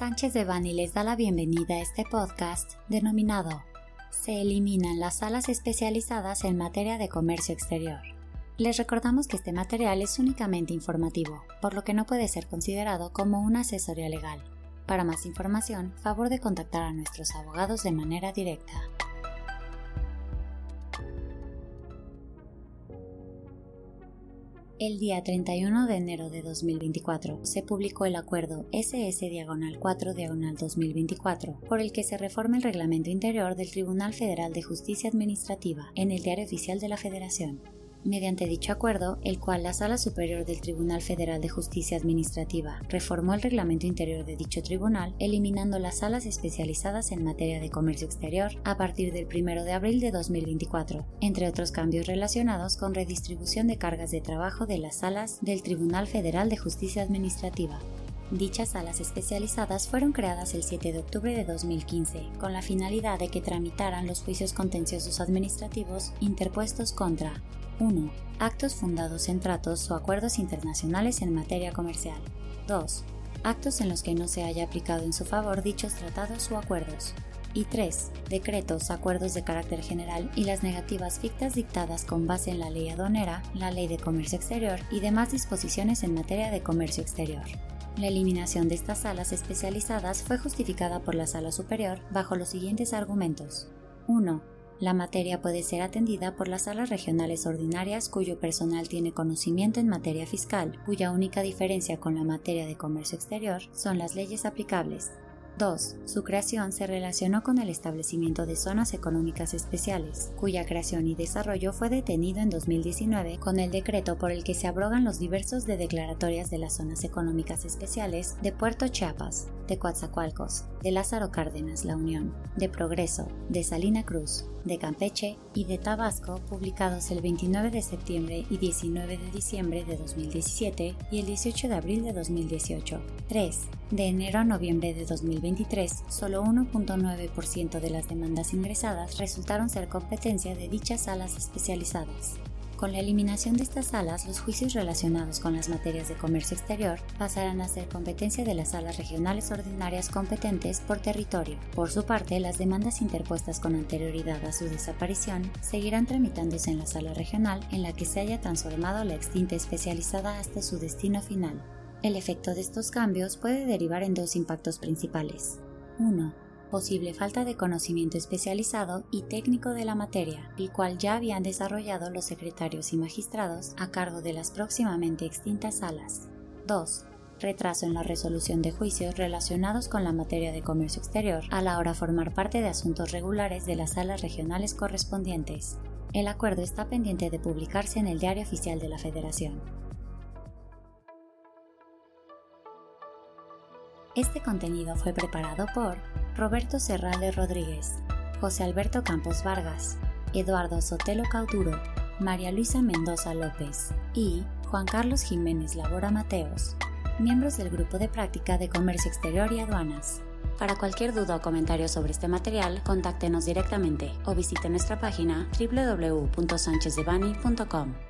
Sánchez de Bani les da la bienvenida a este podcast denominado Se eliminan las salas especializadas en materia de comercio exterior. Les recordamos que este material es únicamente informativo, por lo que no puede ser considerado como una asesoría legal. Para más información, favor de contactar a nuestros abogados de manera directa. El día 31 de enero de 2024 se publicó el acuerdo SS Diagonal 4 Diagonal 2024 por el que se reforma el reglamento interior del Tribunal Federal de Justicia Administrativa en el Diario Oficial de la Federación mediante dicho acuerdo, el cual la Sala Superior del Tribunal Federal de Justicia Administrativa reformó el reglamento interior de dicho tribunal, eliminando las salas especializadas en materia de comercio exterior a partir del 1 de abril de 2024, entre otros cambios relacionados con redistribución de cargas de trabajo de las salas del Tribunal Federal de Justicia Administrativa. Dichas salas especializadas fueron creadas el 7 de octubre de 2015 con la finalidad de que tramitaran los juicios contenciosos administrativos interpuestos contra 1. Actos fundados en tratos o acuerdos internacionales en materia comercial. 2. Actos en los que no se haya aplicado en su favor dichos tratados o acuerdos. Y 3. Decretos, acuerdos de carácter general y las negativas fictas dictadas con base en la ley aduanera, la ley de comercio exterior y demás disposiciones en materia de comercio exterior. La eliminación de estas salas especializadas fue justificada por la Sala Superior bajo los siguientes argumentos. 1. La materia puede ser atendida por las salas regionales ordinarias cuyo personal tiene conocimiento en materia fiscal, cuya única diferencia con la materia de comercio exterior son las leyes aplicables. 2. Su creación se relacionó con el establecimiento de zonas económicas especiales, cuya creación y desarrollo fue detenido en 2019 con el decreto por el que se abrogan los diversos de declaratorias de las zonas económicas especiales de Puerto Chiapas, de Coatzacoalcos, de Lázaro Cárdenas, La Unión, de Progreso, de Salina Cruz, de Campeche y de Tabasco, publicados el 29 de septiembre y 19 de diciembre de 2017 y el 18 de abril de 2018. 3. De enero a noviembre de 2023, solo 1.9% de las demandas ingresadas resultaron ser competencia de dichas salas especializadas. Con la eliminación de estas salas, los juicios relacionados con las materias de comercio exterior pasarán a ser competencia de las salas regionales ordinarias competentes por territorio. Por su parte, las demandas interpuestas con anterioridad a su desaparición seguirán tramitándose en la sala regional en la que se haya transformado la extinta especializada hasta su destino final. El efecto de estos cambios puede derivar en dos impactos principales. 1. Posible falta de conocimiento especializado y técnico de la materia, el cual ya habían desarrollado los secretarios y magistrados a cargo de las próximamente extintas salas. 2. Retraso en la resolución de juicios relacionados con la materia de comercio exterior a la hora de formar parte de asuntos regulares de las salas regionales correspondientes. El acuerdo está pendiente de publicarse en el Diario Oficial de la Federación. Este contenido fue preparado por Roberto Serralde Rodríguez, José Alberto Campos Vargas, Eduardo Sotelo Cauduro, María Luisa Mendoza López y Juan Carlos Jiménez Labora Mateos, miembros del Grupo de Práctica de Comercio Exterior y Aduanas. Para cualquier duda o comentario sobre este material, contáctenos directamente o visite nuestra página www.sanchezdevani.com.